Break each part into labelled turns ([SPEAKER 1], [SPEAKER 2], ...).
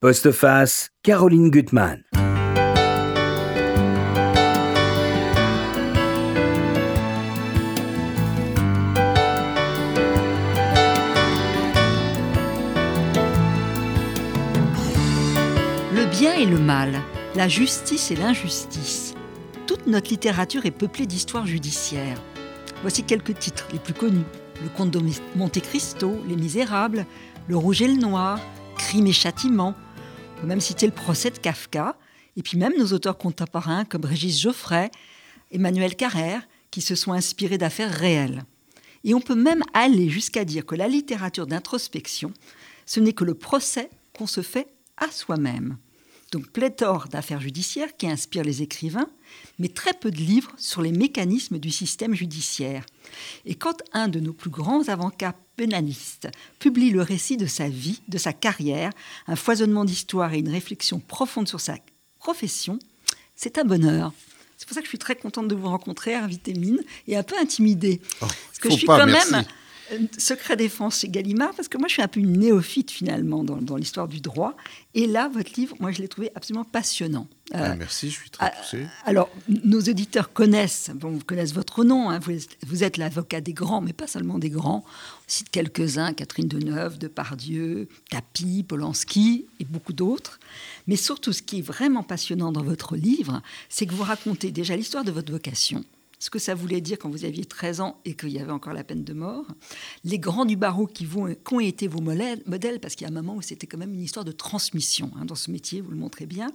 [SPEAKER 1] Postface, Caroline Gutmann.
[SPEAKER 2] Le bien et le mal, la justice et l'injustice. Toute notre littérature est peuplée d'histoires judiciaires. Voici quelques titres les plus connus. Le comte de Monte Cristo, Les Misérables, Le Rouge et le Noir, Crime et Châtiment, on peut même citer le procès de Kafka, et puis même nos auteurs contemporains comme Régis Geoffrey, Emmanuel Carrère, qui se sont inspirés d'affaires réelles. Et on peut même aller jusqu'à dire que la littérature d'introspection, ce n'est que le procès qu'on se fait à soi-même. Donc pléthore d'affaires judiciaires qui inspirent les écrivains, mais très peu de livres sur les mécanismes du système judiciaire. Et quand un de nos plus grands avocats pénaliste, publie le récit de sa vie, de sa carrière, un foisonnement d'histoire et une réflexion profonde sur sa profession, c'est un bonheur. C'est pour ça que je suis très contente de vous rencontrer, invité Mine, et un peu intimidée.
[SPEAKER 3] Oh,
[SPEAKER 2] parce que je suis
[SPEAKER 3] pas,
[SPEAKER 2] quand
[SPEAKER 3] merci.
[SPEAKER 2] même secret défense chez Gallimard, parce que moi je suis un peu une néophyte finalement dans, dans l'histoire du droit. Et là, votre livre, moi je l'ai trouvé absolument passionnant.
[SPEAKER 3] Ah,
[SPEAKER 2] Euh,
[SPEAKER 3] merci, je suis très
[SPEAKER 2] ah,
[SPEAKER 3] touché.
[SPEAKER 2] alors, nos auditeurs connaissent, bon, connaissent votre nom. hein, vous, êtes- vous êtes l'avocat des grands, mais pas seulement des grands. On cite quelques-uns Catherine Deneuve, Depardieu, Tapi, Polanski et beaucoup d'autres. Mais surtout, ce qui est vraiment passionnant dans votre livre, c'est que vous racontez déjà l'histoire de votre vocation. Ce que ça voulait dire quand vous aviez 13 ans et qu'il y avait encore la peine de mort. Les grands du barreau qui, vont, ont été vos modèles, modèles, parce qu'il y a un moment où c'était quand même une histoire de transmission hein, dans ce métier, vous le montrez bien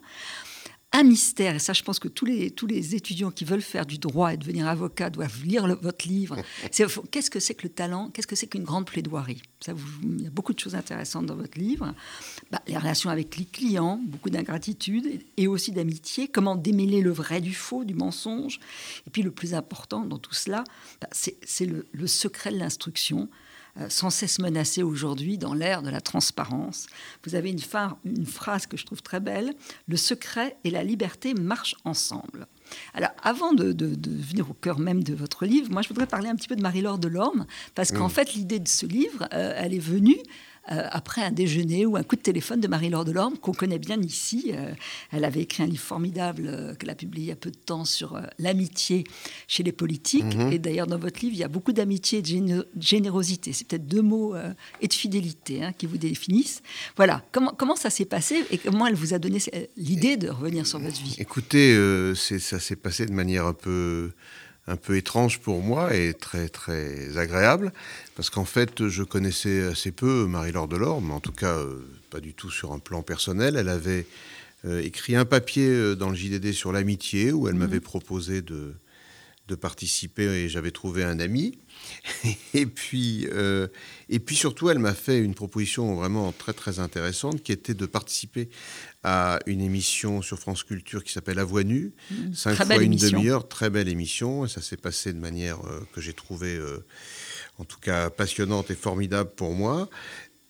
[SPEAKER 2] un mystère, et ça je pense que tous les, tous les étudiants qui veulent faire du droit et devenir avocat doivent lire le- votre livre. C'est Qu'est-ce que c'est que le talent? Qu'est-ce que c'est qu'une grande plaidoirie? Ça, vous- Il y a beaucoup de choses intéressantes dans votre livre. Bah, les relations avec les clients, beaucoup d'ingratitude et- et aussi d'amitié, comment démêler le vrai du faux, du mensonge? Et puis le plus important dans tout cela, bah, c'est le, le secret de l'instruction sans cesse menacé aujourd'hui dans l'ère de la transparence. Vous avez une, une phrase que je trouve très belle, le secret et la liberté marchent ensemble. Alors, avant de, de- de venir au cœur même de votre livre, moi, je voudrais parler un petit peu de Marie-Laure Delorme, parce qu'en fait, l'idée de ce livre, euh, elle est venue euh, après un déjeuner ou un coup de téléphone de Marie-Laure Delorme, qu'on connaît bien ici. Euh, elle avait écrit un livre formidable euh, qu'elle a publié il y a peu de temps sur l'amitié chez les politiques. Et d'ailleurs, dans votre livre, il y a beaucoup d'amitié et de géné- générosité. C'est peut-être deux mots et de fidélité hein, qui vous définissent. Voilà. Comment, comment ça s'est passé et comment elle vous a donné l'idée de revenir sur votre vie?
[SPEAKER 3] Écoutez, ça s'est passé de manière un peu, un peu étrange pour moi et très, très agréable, parce qu'en fait, je connaissais assez peu Marie-Laure Delorme, en tout cas euh, pas du tout sur un plan personnel. Elle avait euh, écrit un papier euh, dans le JDD sur l'amitié, où elle m'avait proposé de, de participer et j'avais trouvé un ami. Et puis, euh, et puis surtout, elle m'a fait une proposition vraiment très très intéressante qui était de participer à une émission sur France Culture qui s'appelle À Voix Nue, cinq
[SPEAKER 2] Mmh. très
[SPEAKER 3] fois une demi-heure, très belle émission. Et ça s'est passé de manière euh, que j'ai trouvée, euh, en tout cas, passionnante et formidable pour moi.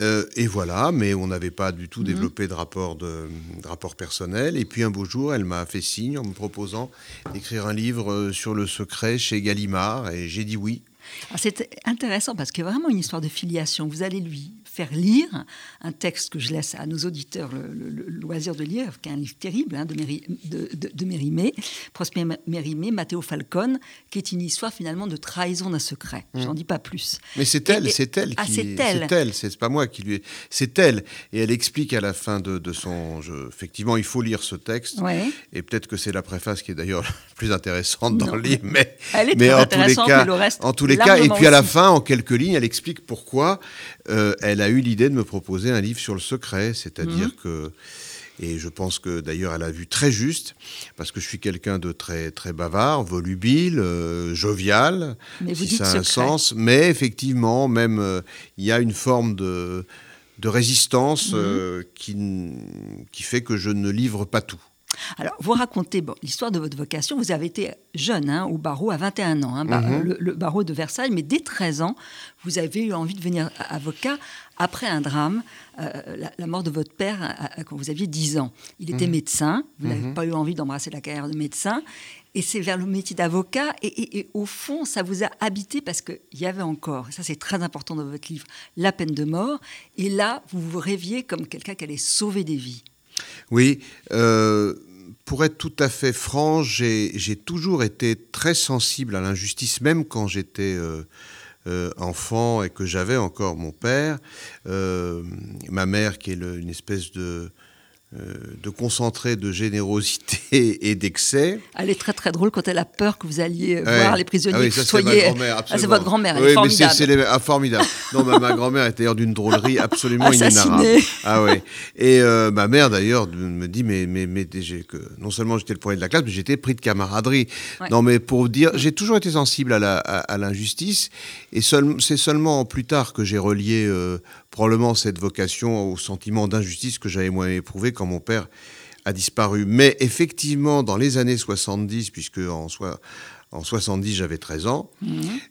[SPEAKER 3] Euh, et voilà, mais on n'avait pas du tout
[SPEAKER 2] Mhm.
[SPEAKER 3] développé de rapport, de, de rapport personnel. Et puis un beau jour, elle m'a fait signe en me proposant d'écrire un livre sur le secret chez Gallimard. Et j'ai dit oui.
[SPEAKER 2] C'est intéressant parce a vraiment une histoire de filiation. Vous allez lui faire lire un texte que je laisse à nos auditeurs le, le- le loisir de lire, qui est un livre terrible hein, de, Méri- de, de- de Mérimée, Prosper Mérimée, Matteo Falcone, qui est une histoire finalement de trahison d'un secret. J'en dis pas plus.
[SPEAKER 3] Mais c'est elle, c'est elle
[SPEAKER 2] Ah, c'est elle.
[SPEAKER 3] C'est elle, c'est pas moi qui lui. ai- C'est elle. Et elle explique à la fin de, de son. Effectivement, il faut lire ce texte.
[SPEAKER 2] Ouais.
[SPEAKER 3] Et peut-être que c'est la préface qui est d'ailleurs la plus intéressante dans
[SPEAKER 2] Non.
[SPEAKER 3] le livre. Mais,
[SPEAKER 2] Elle est
[SPEAKER 3] mais en tous les cas,
[SPEAKER 2] mais le reste,
[SPEAKER 3] en tous les cas, et puis à la fin, en quelques lignes, elle explique pourquoi euh, elle a eu l'idée de me proposer un livre sur le secret, c'est-à-dire
[SPEAKER 2] Mhm.
[SPEAKER 3] que. Et je pense que d'ailleurs elle a vu très juste, parce que je suis quelqu'un de très très bavard, volubile, euh, jovial,
[SPEAKER 2] Mais
[SPEAKER 3] si ça a un sens. Mais effectivement, même euh, il y a une forme de, de résistance
[SPEAKER 2] Mhm.
[SPEAKER 3] qui, qui fait que je ne livre pas tout.
[SPEAKER 2] Alors, vous racontez bon, l'histoire de votre vocation. Vous avez été jeune hein, au barreau à 21 ans, hein,
[SPEAKER 3] Mhm.
[SPEAKER 2] le, le barreau de Versailles, mais dès 13 ans, vous avez eu envie de devenir avocat après un drame, euh, la, la mort de votre père à- à- quand vous aviez 10 ans. Il était médecin, vous n'avez pas eu envie d'embrasser la carrière de médecin, et c'est vers le métier d'avocat, et, et- et au fond, ça vous a habité parce qu'il y avait encore, ça c'est très important dans votre livre, la peine de mort, et là, vous vous rêviez comme quelqu'un qui allait sauver des vies.
[SPEAKER 3] Oui, euh, pour être tout à fait franc, j'ai toujours été très sensible à l'injustice, même quand j'étais euh, euh, enfant et que j'avais encore mon père, ma mère qui est une espèce de, de concentré de générosité et d'excès.
[SPEAKER 2] Elle est très très drôle quand elle a peur que vous alliez
[SPEAKER 3] Ouais.
[SPEAKER 2] voir les prisonniers
[SPEAKER 3] Ah oui, ça, c'est grand-mère,
[SPEAKER 2] Ah, c'est votre grand-mère, elle
[SPEAKER 3] Oui,
[SPEAKER 2] est
[SPEAKER 3] mais c'est- les- ah, formidable. Non, ma, ma grand-mère était d'ailleurs d'une drôlerie absolument inénarrable. Ah ouais. Et euh, ma mère d'ailleurs me dit mais mais mais que non seulement j'étais le premier de la classe, mais j'étais pris de camaraderie.
[SPEAKER 2] Ouais.
[SPEAKER 3] Non, mais pour dire, j'ai toujours été sensible à la à, à l'injustice et seul- c'est seulement plus tard que j'ai relié euh, probablement cette vocation au sentiment d'injustice que j'avais moi éprouvé quand mon père a disparu. Mais effectivement, dans les années 70, puisque en, soi, en 70 j'avais 13 ans,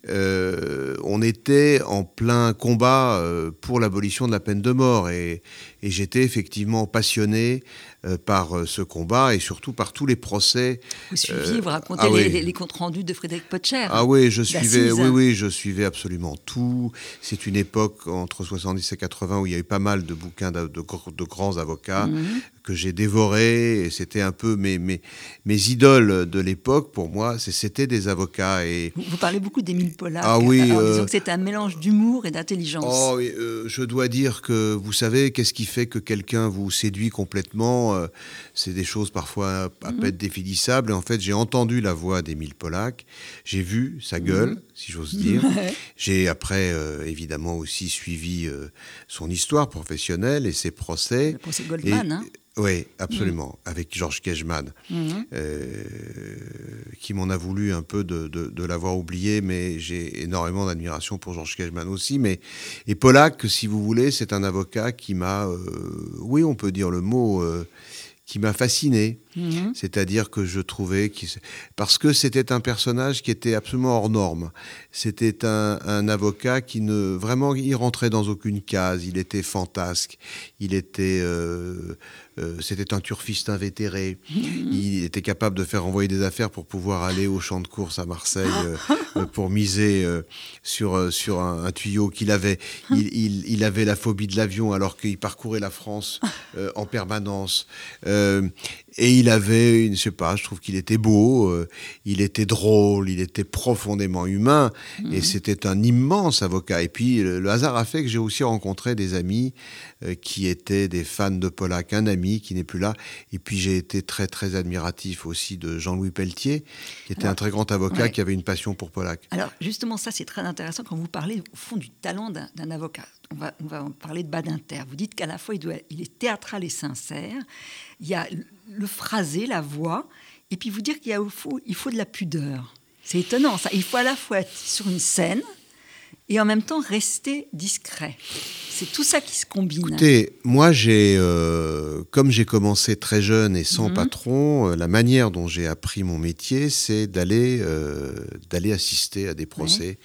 [SPEAKER 3] euh, on était en plein combat euh, pour l'abolition de la peine de mort et, et j'étais effectivement passionné euh, par euh, ce combat et surtout par tous les procès.
[SPEAKER 2] Vous suiviez,
[SPEAKER 3] Euh,
[SPEAKER 2] vous racontez
[SPEAKER 3] ah
[SPEAKER 2] les,
[SPEAKER 3] oui.
[SPEAKER 2] les- comptes rendus de Frédéric Potcher.
[SPEAKER 3] Ah oui, je suivais, oui, oui, je suivais absolument tout. C'est une époque entre 70 et 80 où il y a eu pas mal de bouquins de, de gr- de grands avocats
[SPEAKER 2] Mhm.
[SPEAKER 3] que j'ai dévorés et c'était un peu mes, mes, mes idoles de l'époque. Pour moi, c'était des avocats et
[SPEAKER 2] Vous, vous parlez beaucoup d'Émile Pollack.
[SPEAKER 3] Ah oui, euh,
[SPEAKER 2] que c'est un mélange d'humour et d'intelligence.
[SPEAKER 3] Oh, et, euh, je dois dire que vous savez, qu'est-ce qui fait que quelqu'un vous séduit complètement euh, C'est des choses parfois à peine définissables. Et en fait, j'ai entendu la voix d'Émile Pollack, j'ai vu sa gueule, si j'ose dire.
[SPEAKER 2] Ouais.
[SPEAKER 3] J'ai après, euh, évidemment, aussi suivi euh, son histoire professionnelle et ses procès.
[SPEAKER 2] Le procès Goldman. hein.
[SPEAKER 3] Oui, absolument, avec Georges Kejman,
[SPEAKER 2] Mhm.
[SPEAKER 3] euh, qui m'en a voulu un peu de, de- de l'avoir oublié, mais j'ai énormément d'admiration pour Georges Kejman aussi. Mais, et Pollack, si vous voulez, c'est un avocat qui m'a, euh, oui, on peut dire le mot, euh, qui m'a fasciné.
[SPEAKER 2] Mhm.
[SPEAKER 3] C'est-à-dire que je trouvais parce que c'était un personnage qui était absolument hors norme. C'était un, un avocat qui ne vraiment il rentrait dans aucune case. Il était fantasque. Il était euh, euh, c'était un turfiste invétéré. Il était capable de faire envoyer des affaires pour pouvoir aller au champ de course à Marseille euh, pour miser sur sur un, un tuyau qu'il avait. Il, il- il avait la phobie de l'avion alors qu'il parcourait la France en permanence. Et il avait, je sais pas, je trouve qu'il était beau, euh, il était drôle, il était profondément humain, et c'était un immense avocat. Et puis le, le hasard a fait que j'ai aussi rencontré des amis euh, qui étaient des fans de Pollack, un ami qui n'est plus là, et puis j'ai été très très admiratif aussi de Jean-Louis Pelletier, qui était un très grand avocat
[SPEAKER 2] ouais.
[SPEAKER 3] qui avait une passion pour Pollack.
[SPEAKER 2] Alors justement, ça c'est très intéressant quand vous parlez au fond du talent d'un avocat. On va, on parler de Badinter. Vous dites qu'à la fois il, est théâtral et sincère. Il y a le, phrasé, la voix, et puis vous dire qu'il il faut de la pudeur. C'est étonnant ça. Il faut à la fois être sur une scène et en même temps rester discret. C'est tout ça qui se combine.
[SPEAKER 3] Écoutez, moi, j'ai, euh, comme j'ai commencé très jeune et sans
[SPEAKER 2] Mhm.
[SPEAKER 3] patron, euh, la manière dont j'ai appris mon métier, c'est d'aller, euh, d'aller assister à des procès,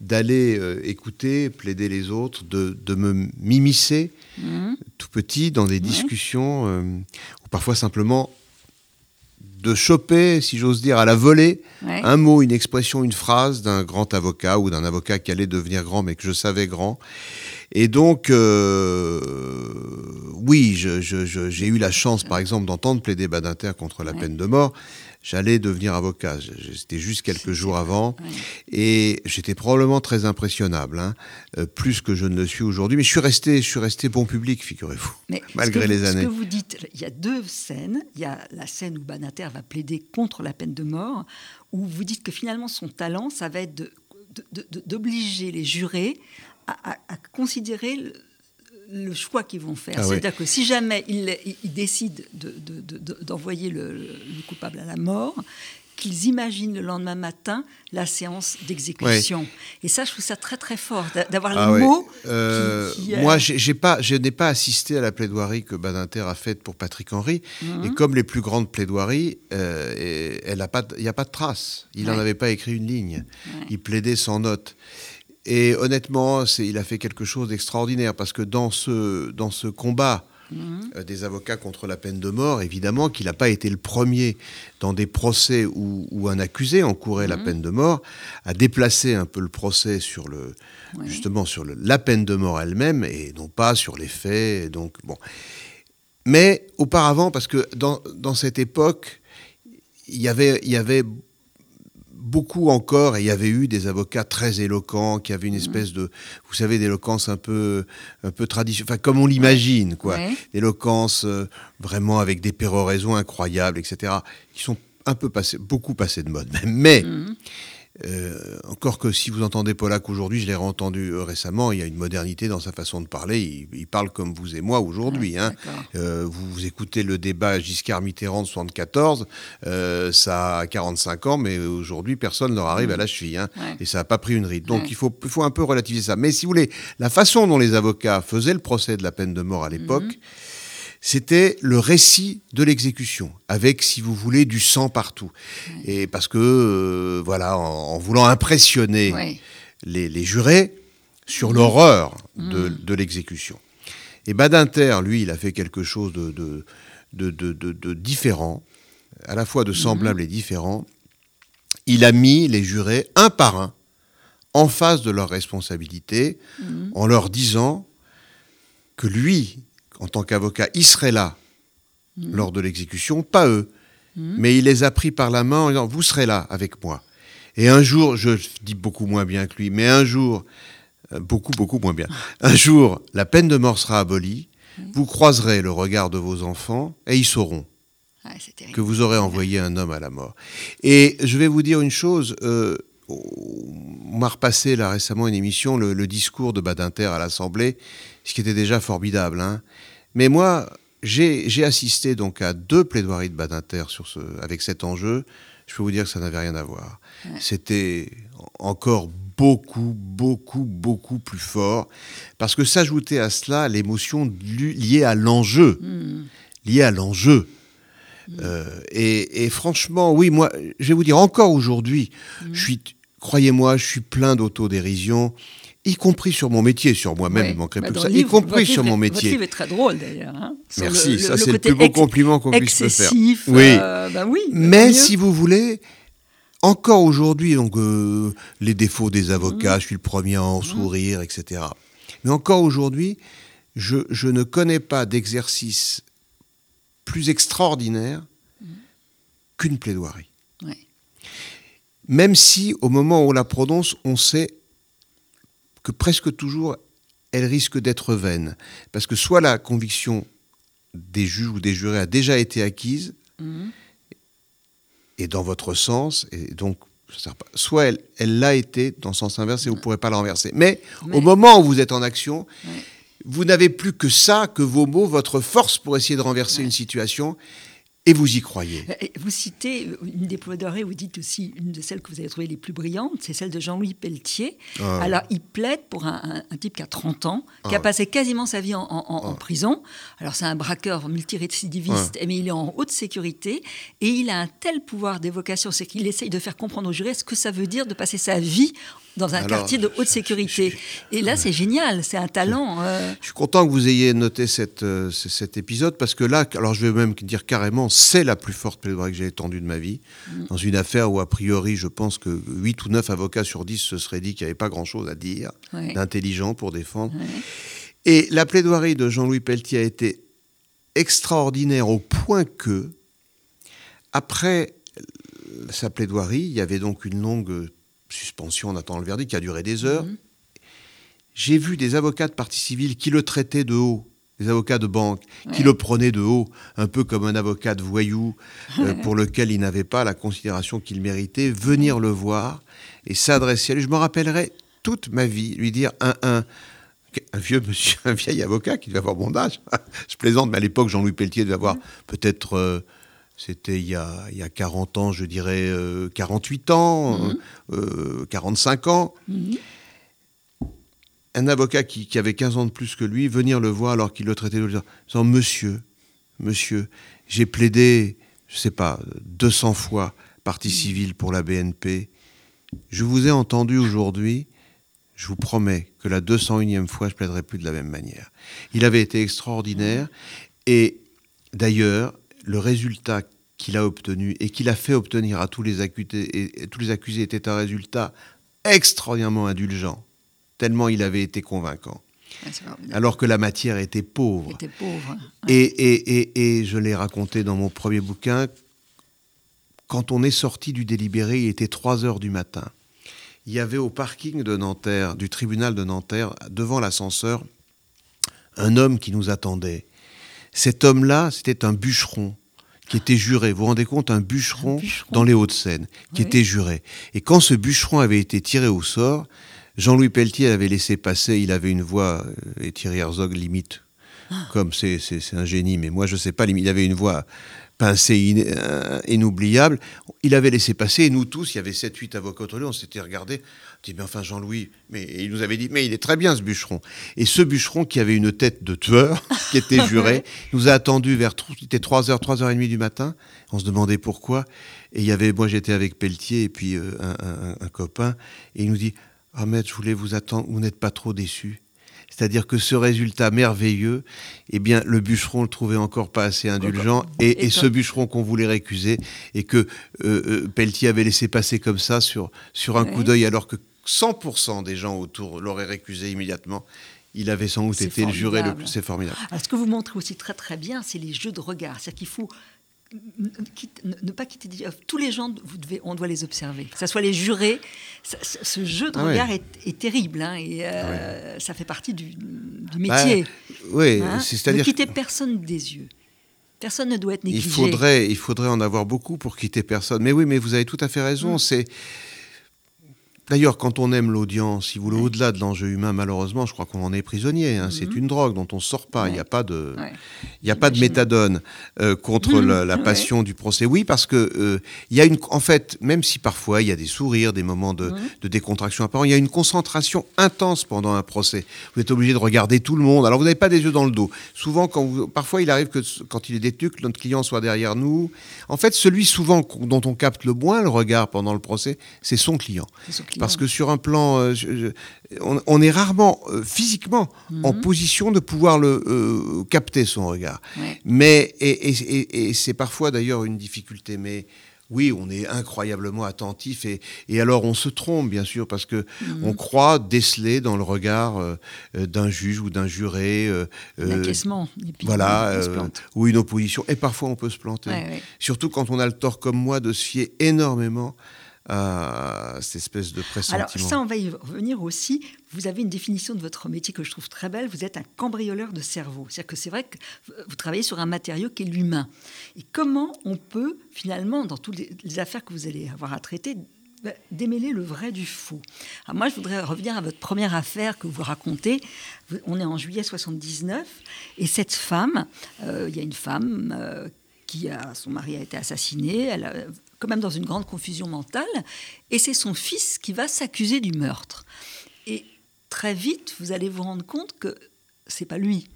[SPEAKER 3] d'aller écouter, plaider les autres, de, de me m'immiscer
[SPEAKER 2] Mhm.
[SPEAKER 3] tout petit dans des discussions, ou parfois simplement de choper, si j'ose dire, à la volée,
[SPEAKER 2] Ouais.
[SPEAKER 3] un mot, une expression, une phrase d'un grand avocat ou d'un avocat qui allait devenir grand mais que je savais grand. Et donc, euh, oui, j'ai eu la chance, par exemple, d'entendre plaider Badinter contre la
[SPEAKER 2] Ouais.
[SPEAKER 3] peine de mort. J'allais devenir avocat. C'était juste quelques jours avant.
[SPEAKER 2] Ouais.
[SPEAKER 3] Et j'étais probablement très impressionnable, hein, euh, plus que je ne le suis aujourd'hui. Mais je suis resté, je suis resté bon public, figurez-vous. Malgré les
[SPEAKER 2] vous-
[SPEAKER 3] années.
[SPEAKER 2] Ce que vous dites, il y a deux scènes. Il y a la scène où Banater va plaider contre la peine de mort, où vous dites que finalement son talent, ça va être d'obliger les jurés à, à- à considérer le, le choix qu'ils vont faire.
[SPEAKER 3] Ah oui.
[SPEAKER 2] C'est-à-dire que si jamais ils, décident de- de- de- de- d'envoyer le, le coupable à la mort, qu'ils imaginent le lendemain matin la séance d'exécution. Et ça, je trouve ça très très fort d'avoir
[SPEAKER 3] ah
[SPEAKER 2] les mots.
[SPEAKER 3] Euh, moi, j'ai pas, je n'ai pas assisté à la plaidoirie que Badinter a faite pour Patrick Henry. Mhm. Et comme les plus grandes plaidoiries, euh, il n'y a pas de trace. Il n'en avait pas écrit une ligne. Il plaidait sans note. Et honnêtement, il a fait quelque chose d'extraordinaire parce que dans ce, dans ce combat euh, des avocats contre la peine de mort, évidemment qu'il n'a pas été le premier dans des procès où, un accusé encourait la mhm. peine de mort, à déplacer un peu le procès sur le, justement sur la peine de mort elle-même et non pas sur les faits. Donc bon. Mais auparavant, parce que dans, dans cette époque, il y avait, il y avait beaucoup encore, et il y avait eu des avocats très éloquents, qui avaient une mhm. espèce de, vous savez, d'éloquence un peu, un peu traditionnelle, enfin, comme on l'imagine, quoi. D'éloquence euh, vraiment avec des péroraisons incroyables, etc., qui sont un peu passés, beaucoup passés de mode. Mais, mhm. Euh, encore que si vous entendez Polak aujourd'hui, je l'ai entendu euh, récemment, il y a une modernité dans sa façon de parler. Il, parle comme vous et moi aujourd'hui. hein. euh, vous, vous, écoutez le débat Giscard-Mitterrand de 74, euh, ça a 45 ans, mais aujourd'hui, personne ne leur arrive à la cheville. Hein, Et ça n'a pas pris une ride. Donc il, faut, faut un peu relativiser ça. Mais si vous voulez, la façon dont les avocats faisaient le procès de la peine de mort à l'époque, mhm c'était le récit de l'exécution, avec, si vous voulez, du sang partout. Et parce que, euh, voilà, en, voulant impressionner les, jurés sur l'horreur mm. de, l'exécution. Et Badinter, lui, il a fait quelque chose de, de, différent, à la fois de semblable mm. et différent. Il a mis les jurés, un par un, en face de leurs responsabilités, en leur disant que lui, en tant qu'avocat, il serait là mm. lors de l'exécution, pas eux. Mm. Mais il les a pris par la main en disant Vous serez là avec moi. Et un jour, je dis beaucoup moins bien que lui, mais un jour, euh, beaucoup, beaucoup moins bien, un jour, la peine de mort sera abolie, mm. vous croiserez le regard de vos enfants et ils sauront. que vous aurez envoyé un homme à la mort. Et je vais vous dire une chose, euh, on m'a repassé là récemment une émission, le, discours de Badinter à l'Assemblée, ce qui était déjà formidable. Hein. Mais moi, j'ai assisté donc à deux plaidoiries de Badinter sur ce, avec cet enjeu. Je peux vous dire que ça n'avait rien à voir. C'était encore beaucoup, beaucoup, beaucoup plus fort, parce que s'ajoutait à cela l'émotion liée à l'enjeu, hmm. liée à l'enjeu. Hmm. Euh, et, franchement, oui, moi, je vais vous dire, encore aujourd'hui, hmm. je suis croyez-moi, je suis plein d'autodérision, y compris sur mon métier, sur moi-même, il manquerait bah, plus que ça, y compris sur mon métier.
[SPEAKER 2] Votre livre est très drôle d'ailleurs. Hein,
[SPEAKER 3] Merci, ça c'est le plus beau compliment qu'on puisse me faire.
[SPEAKER 2] Oui. Euh, bah oui
[SPEAKER 3] Mais si vous voulez, encore aujourd'hui, donc euh, les défauts des avocats, mmh. je suis le premier à en mmh. sourire, etc. Mais encore aujourd'hui, je, je, ne connais pas d'exercice plus extraordinaire mmh. qu'une plaidoirie même si au moment où on la prononce, on sait que presque toujours, elle risque d'être vaine. Parce que soit la conviction des juges ou des jurés a déjà été acquise, mhm. et dans votre sens, et donc, soit elle l'a été dans le sens inverse et vous ne pourrez pas la renverser. Mais, au moment où vous êtes en action, vous n'avez plus que ça, que vos mots, votre force pour essayer de renverser une situation. Et vous y croyez?
[SPEAKER 2] Euh, Vous citez une des plaidoiries, vous dites aussi une de celles que vous avez trouvées les plus brillantes, c'est celle de Jean-Louis Pelletier. Ah. Alors, il plaide pour un, type qui a 30 ans, qui a ah. passé quasiment sa vie en, ah. prison. Alors, c'est un braqueur multirécidiviste, mais il est en haute sécurité et il a un tel pouvoir d'évocation, c'est qu'il essaye de faire comprendre aux jurés ce que ça veut dire de passer sa vie dans un quartier de haute sécurité. Et là, c'est génial, c'est un talent.
[SPEAKER 3] Euh. Je suis content que vous ayez noté cette, euh, cet épisode parce que là, alors je vais même dire carrément, c'est la plus forte plaidoirie que j'ai étendue de ma vie. Mm. Dans une affaire où, a priori, je pense que 8 ou 9 avocats sur 10 se seraient dit qu'il n'y avait pas grand-chose à dire, d'intelligent pour défendre. Et la plaidoirie de Jean-Louis Pelletier a été extraordinaire au point que, après sa plaidoirie, il y avait donc une longue suspension en attendant le verdict qui a duré des heures. Mhm. J'ai vu des avocats de partie civile qui le traitaient de haut, des avocats de banque, qui le prenaient de haut, un peu comme un avocat de voyou euh, pour lequel il n'avait pas la considération qu'il méritait, venir le voir et s'adresser à lui. Je me rappellerai toute ma vie, lui dire un, un, un vieux monsieur, un vieil avocat qui devait avoir mon âge. Je plaisante, mais à l'époque, Jean-Louis Pelletier devait avoir peut-être c'était il, y a, il y a 40 ans, je dirais 48 ans, 45 ans. Un avocat qui, avait 15 ans de plus que lui, venir le voir alors qu'il le traitait de disant Monsieur, monsieur, j'ai plaidé, je ne sais pas, 200 fois partie civile pour la BNP. Je vous ai entendu aujourd'hui. Je vous promets que la 201e fois, je plaiderai plus de la même manière. Il avait été extraordinaire. Et d'ailleurs, le résultat qu'il a obtenu et qu'il a fait obtenir à tous les accusés, et tous les accusés était un résultat extraordinairement indulgent, tellement il avait été convaincant. Alors que la matière était pauvre. et, je l'ai raconté dans mon premier bouquin, quand on est sorti du délibéré, il était 3 heures du matin. Il y avait au parking de Nanterre, du tribunal de Nanterre, devant l'ascenseur, un homme qui nous attendait. Cet homme-là, c'était un bûcheron qui était juré. Vous vous rendez compte, un bûcheron, dans les Hauts-de-Seine, qui était juré. Et quand ce bûcheron avait été tiré au sort, Jean-Louis Pelletier avait laissé passer, il avait une voix, euh, et Thierry Herzog limite, ah. comme c'est un génie, mais moi je sais pas, il avait une voix pincée, euh, inoubliable. Il avait laissé passer, et nous tous, il y avait 7-8 avocats autour de lui, on s'était regardés, on dit, mais enfin Jean-Louis, mais il nous avait dit, mais il est très bien ce bûcheron. Et ce bûcheron qui avait une tête de tueur, qui était juré, nous a attendu vers, il était 3h, 3h30 du matin, on se demandait pourquoi, et il y avait, moi j'étais avec Pelletier et puis euh, un, copain, et il nous dit, Ahmed, je voulais vous attendre, vous n'êtes pas trop déçu. C'est-à-dire que ce résultat merveilleux, eh bien, le bûcheron le trouvait encore pas assez indulgent, et, ce bûcheron qu'on voulait récuser, et que euh, euh, Pelletier avait laissé passer comme ça sur, sur un coup d'œil, alors que 100% des gens autour l'auraient récusé immédiatement. Il avait sans doute été le juré le plus. C'est formidable.
[SPEAKER 2] ce que vous montrez aussi très très bien, c'est les jeux de regard. C'est-à-dire qu'il faut ne pas quitter tous les gens, vous devez, on doit les observer. Que ce soit les jurés, ce jeu de ah regard est, terrible, hein, et euh, ah ça fait partie du, métier. Bah,
[SPEAKER 3] oui, hein. c'est-à-dire
[SPEAKER 2] ne quitter personne des yeux. Personne ne doit être négligé.
[SPEAKER 3] Il faudrait, il faudrait en avoir beaucoup pour quitter personne. Mais oui, mais vous avez tout à fait raison. Mmh. C'est D'ailleurs, quand on aime l'audience, si vous voulez, au-delà de l'enjeu humain, malheureusement, je crois qu'on en est prisonnier. Hein. C'est mhm. une drogue dont on ne sort pas. Il n'y a pas de, il a pas de méthadone euh, contre mhm. la, passion du procès. Oui, parce que euh, y a une, en fait, même si parfois il y a des sourires, des moments de, mhm. de décontraction apparents, il y a une concentration intense pendant un procès. Vous êtes obligé de regarder tout le monde. Alors vous n'avez pas des yeux dans le dos. Souvent, quand parfois il arrive que quand il est détenu, que notre client soit derrière nous. En fait, celui souvent dont on capte le moins le regard pendant le procès, c'est son client. Parce que sur un plan, euh, on, est rarement euh, physiquement en mhm. position de pouvoir le euh, capter son regard. Mais et, c'est parfois d'ailleurs une difficulté, mais oui, on est incroyablement attentif et, et, alors on se trompe bien sûr parce que mhm. on croit déceler dans le regard d'un juge ou d'un juré
[SPEAKER 2] l'encaissement,
[SPEAKER 3] voilà, ou une opposition et parfois on peut se planter. Surtout quand on a le tort comme moi de se fier énormément à cette espèce de pressentiment.
[SPEAKER 2] Alors ça, on va y revenir aussi. Vous avez une définition de votre métier que je trouve très belle. Vous êtes un cambrioleur de cerveau. C'est-à-dire que c'est vrai que vous travaillez sur un matériau qui est l'humain. Et comment on peut, finalement, dans toutes les affaires que vous allez avoir à traiter, bah, démêler le vrai du faux? Alors moi, je voudrais revenir à votre première affaire que vous racontez. On est en juillet 79, et cette femme, euh, il y a une femme euh, qui a, son mari a été assassiné, elle a, quand même dans une grande confusion mentale, et c'est son fils qui va s'accuser du meurtre. Et très vite, vous allez vous rendre compte que c'est pas lui.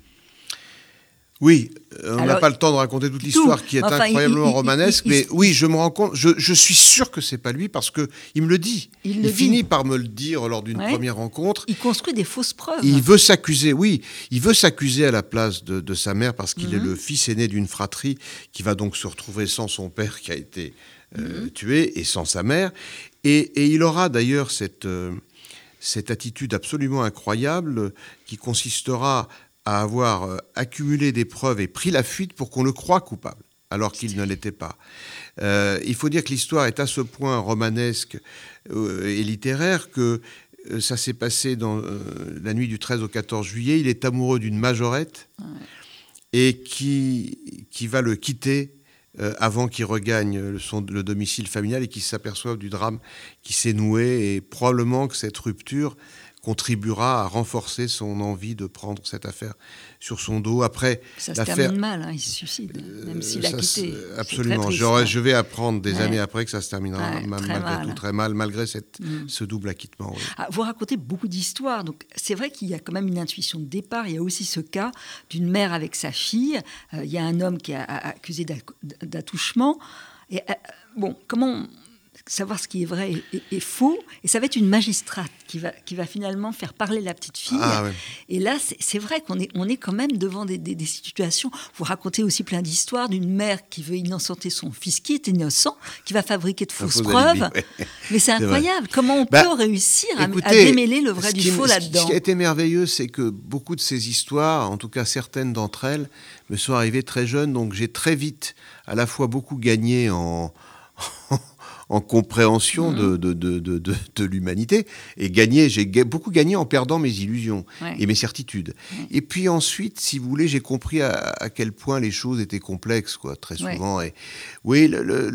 [SPEAKER 3] Oui, euh, on n'a pas le temps de raconter toute l'histoire qui est incroyablement romanesque, mais oui, je me rends compte, je, suis sûr que c'est pas lui parce que il me le dit. Il, finit par me le dire lors d'une première rencontre.
[SPEAKER 2] Il construit des fausses preuves.
[SPEAKER 3] Il veut s'accuser, oui, il veut s'accuser à la place de, sa mère parce qu'il est mhm. le fils aîné d'une fratrie qui va donc se retrouver sans son père qui a été euh, mhm. tué et sans sa mère. Et, il aura d'ailleurs cette, euh, cette attitude absolument incroyable qui consistera à avoir euh, accumulé des preuves et pris la fuite pour qu'on le croie coupable, alors qu'il ne l'était pas. Euh, il faut dire que l'histoire est à ce point romanesque et littéraire que ça s'est passé dans la nuit du 13 au 14 juillet. Il est amoureux d'une majorette et qui, qui va le quitter avant qu'il regagne le, son, le domicile familial et qu'il s'aperçoive du drame qui s'est noué et probablement que cette rupture contribuera à renforcer son envie de prendre cette affaire sur son dos. Après,
[SPEAKER 2] ça se termine mal, hein, il se suicide, même
[SPEAKER 3] euh,
[SPEAKER 2] s'il a quitté.
[SPEAKER 3] Absolument.
[SPEAKER 2] Très
[SPEAKER 3] je vais apprendre des années après que ça se terminera
[SPEAKER 2] Ouais,
[SPEAKER 3] mal- malgré
[SPEAKER 2] mal.
[SPEAKER 3] tout très mal, malgré cette,
[SPEAKER 2] Mm.
[SPEAKER 3] ce double acquittement. oui.
[SPEAKER 2] Ah, vous racontez beaucoup d'histoires, donc c'est vrai qu'il y a quand même une intuition de départ. Il y a aussi ce cas d'une mère avec sa fille. Euh, il y a un homme qui est accusé d'attouchement. Et euh, bon, comment savoir ce qui est vrai et, faux Et ça va être une magistrate qui va, qui va finalement faire parler la petite fille.
[SPEAKER 3] Ah, ouais.
[SPEAKER 2] Et là, c'est vrai qu'on est, on est quand même devant des, des- des situations. Vous racontez aussi plein d'histoires d'une mère qui veut innocenter son fils qui est innocent, qui va fabriquer de fausses preuves.
[SPEAKER 3] alibi, ouais.
[SPEAKER 2] Mais c'est incroyable. Comment on
[SPEAKER 3] Bah,
[SPEAKER 2] peut réussir à, démêler le vrai du
[SPEAKER 3] qui-
[SPEAKER 2] faux là-dedans
[SPEAKER 3] Ce qui a été merveilleux, c'est que beaucoup de ces histoires, en tout cas certaines d'entre elles, me sont arrivées très jeune, donc j'ai très vite à la fois beaucoup gagné en, en compréhension
[SPEAKER 2] Mhm.
[SPEAKER 3] de, de, de, de, l'humanité, et gagné, j'ai beaucoup gagné en perdant mes illusions
[SPEAKER 2] Ouais.
[SPEAKER 3] et mes certitudes. Et puis ensuite, si vous voulez, j'ai compris à, à quel point les choses étaient complexes, quoi, très
[SPEAKER 2] Ouais.
[SPEAKER 3] souvent. Et oui, le,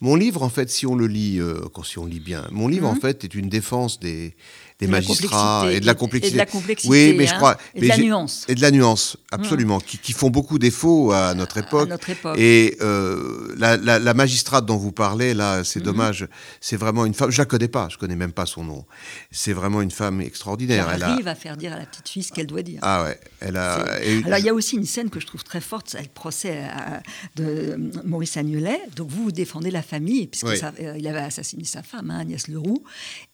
[SPEAKER 3] mon livre, en fait, si on le lit, euh, si on lit bien, mon livre, en
[SPEAKER 2] Mhm.
[SPEAKER 3] fait, est une défense des, des
[SPEAKER 2] De la
[SPEAKER 3] magistrats
[SPEAKER 2] complexité,
[SPEAKER 3] et de la
[SPEAKER 2] et de
[SPEAKER 3] complexité.
[SPEAKER 2] la complexité,
[SPEAKER 3] Oui, mais je
[SPEAKER 2] hein,
[SPEAKER 3] crois.
[SPEAKER 2] et de la nuance.
[SPEAKER 3] Et de la nuance, absolument, qui, qui font beaucoup défaut à notre époque.
[SPEAKER 2] à notre époque.
[SPEAKER 3] Et euh, la, la- la magistrate dont vous parlez, là, c'est
[SPEAKER 2] Mhm.
[SPEAKER 3] dommage, c'est vraiment une femme, je la connais pas, je connais même pas son nom. C'est vraiment une femme extraordinaire. Elle a,
[SPEAKER 2] arrive à faire dire à la petite fille ce qu'elle doit dire.
[SPEAKER 3] ah ouais, elle a. Et-
[SPEAKER 2] Alors, il y a aussi une scène que je trouve très forte, c'est le procès à- de Maurice Agnelet. Donc, vous, vous défendez la famille, puisqu'il
[SPEAKER 3] Oui.
[SPEAKER 2] avait assassiné sa femme, hein, Agnès Leroux.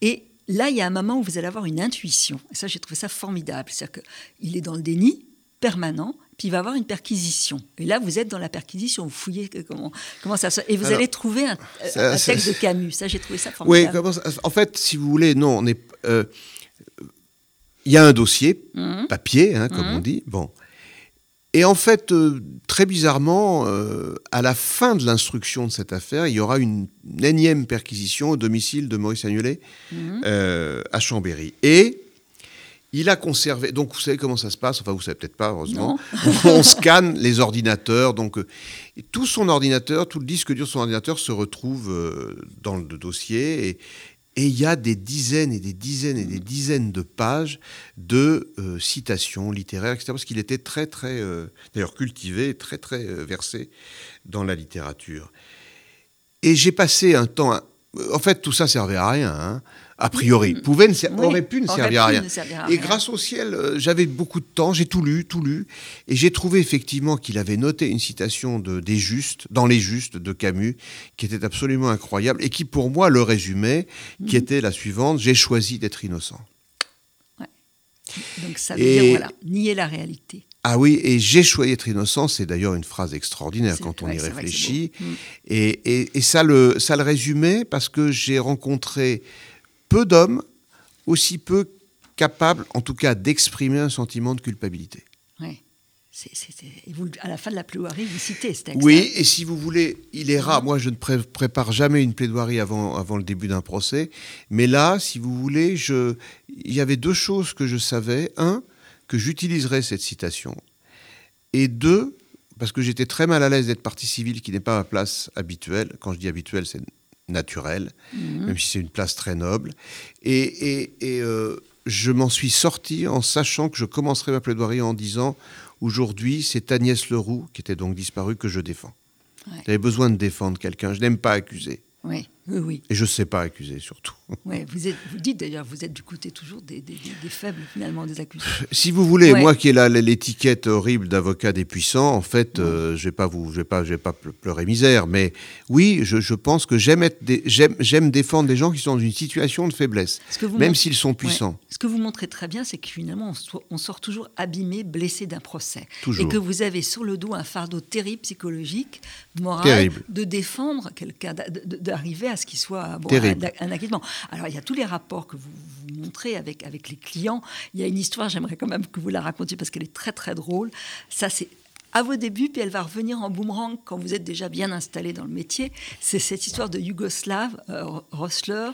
[SPEAKER 2] Et là, il y a un moment où vous allez avoir une intuition. Et ça, j'ai trouvé ça formidable. C'est-à-dire qu'il est dans le déni permanent, puis il va avoir une perquisition. Et là, vous êtes dans la perquisition, vous fouillez comment, comment ça se... Et vous
[SPEAKER 3] Alors,
[SPEAKER 2] allez trouver un,
[SPEAKER 3] ça-
[SPEAKER 2] un
[SPEAKER 3] ça-
[SPEAKER 2] texte de Camus. Ça, j'ai trouvé ça
[SPEAKER 3] Oui,
[SPEAKER 2] formidable.
[SPEAKER 3] ça- en fait, si vous voulez, non, on est. euh, Il y a un dossier,
[SPEAKER 2] Mhm.
[SPEAKER 3] papier, hein, comme
[SPEAKER 2] Mhm.
[SPEAKER 3] on dit. Bon. Et en fait, euh, très bizarrement, euh, à la fin de l'instruction de cette affaire, il y aura une, une énième perquisition au domicile de Maurice Agnelet
[SPEAKER 2] Mhm.
[SPEAKER 3] euh, à Chambéry. Et il a conservé. Donc, vous savez comment ça se passe? Enfin, vous savez peut-être pas, heureusement. On scanne les ordinateurs. Donc, euh, tout son ordinateur, tout le disque dur de son ordinateur se retrouve euh, dans le dossier. Et et il y a des dizaines et des dizaines et des dizaines de pages de euh, citations littéraires, etc. Parce qu'il était très, très, euh, d'ailleurs cultivé, très, très euh, versé dans la littérature. Et j'ai passé un temps. En fait, tout ça servait à rien, hein, a priori. Pouvait ne ser-
[SPEAKER 2] Oui,
[SPEAKER 3] aurait pu ne
[SPEAKER 2] aurait
[SPEAKER 3] servir à rien.
[SPEAKER 2] ne servir à
[SPEAKER 3] Et
[SPEAKER 2] rien.
[SPEAKER 3] grâce au ciel, euh, j'avais beaucoup de temps, j'ai tout lu, tout lu, et j'ai trouvé effectivement qu'il avait noté une citation de, des Justes, dans Les Justes de Camus, qui était absolument incroyable, et qui pour moi le résumait, qui
[SPEAKER 2] Mhm.
[SPEAKER 3] était la suivante J'ai choisi d'être innocent.
[SPEAKER 2] Donc, ça veut
[SPEAKER 3] Et-
[SPEAKER 2] dire, voilà, nier la réalité.
[SPEAKER 3] Ah oui, et j'ai choisi d'être innocent, c'est d'ailleurs une phrase extraordinaire quand on y réfléchit.
[SPEAKER 2] Mm.
[SPEAKER 3] Et, et- et ça, le, ça le résumait parce que j'ai rencontré peu d'hommes aussi peu capables, en tout cas, d'exprimer un sentiment de culpabilité.
[SPEAKER 2] C'est- et vous, à la fin de la plaidoirie, vous citez ce texte.
[SPEAKER 3] Oui, et si vous voulez, il est rare. Moi, je ne pré- prépare jamais une plaidoirie avant, avant le début d'un procès. Mais là, si vous voulez, je... il y avait deux choses que je savais. Un, que j'utiliserais cette citation. Et deux, parce que j'étais très mal à l'aise d'être partie civile, qui n'est pas ma place habituelle. Quand je dis habituelle, c'est naturel,
[SPEAKER 2] Mhm.
[SPEAKER 3] même si c'est une place très noble. Et, et- et, euh, je m'en suis sorti en sachant que je commencerai ma plaidoirie en disant aujourd'hui, c'est Agnès Leroux, qui était donc disparue, que je défends.
[SPEAKER 2] Ouais.
[SPEAKER 3] J'avais besoin de défendre quelqu'un. Je n'aime pas accuser.
[SPEAKER 2] Oui, oui, oui.
[SPEAKER 3] Et je ne sais pas accuser, surtout.
[SPEAKER 2] Ouais, vous, êtes, vous dites d'ailleurs, vous êtes du côté toujours des, des- faibles, finalement, des accusés.
[SPEAKER 3] Si vous voulez,
[SPEAKER 2] Ouais.
[SPEAKER 3] moi qui ai là l'étiquette horrible d'avocat des puissants, en fait, euh, je vais pas vous, pas, pleurer misère, mais oui, je, je pense que j'aime être, des- j'aime, j'aime défendre des gens qui sont dans une situation de faiblesse,
[SPEAKER 2] Ce que vous
[SPEAKER 3] même
[SPEAKER 2] montrez-
[SPEAKER 3] s'ils sont puissants.
[SPEAKER 2] Ce que vous montrez très bien, c'est que finalement, on, so- on sort toujours abîmé, blessé d'un procès.
[SPEAKER 3] Toujours.
[SPEAKER 2] Et que vous avez sur le dos un fardeau terrible psychologique, moral,
[SPEAKER 3] Terrible.
[SPEAKER 2] de défendre quelqu'un, d'arriver à ce qu'il soit bon, un, un acquittement. Alors, il y a tous les rapports que vous, vous montrez avec, avec les clients. Il y a une histoire, j'aimerais quand même que vous la racontiez parce qu'elle est très, très drôle. Ça, c'est à vos débuts, puis elle va revenir en boomerang quand vous êtes déjà bien installé dans le métier. C'est cette histoire de Yougoslav euh, Rosler.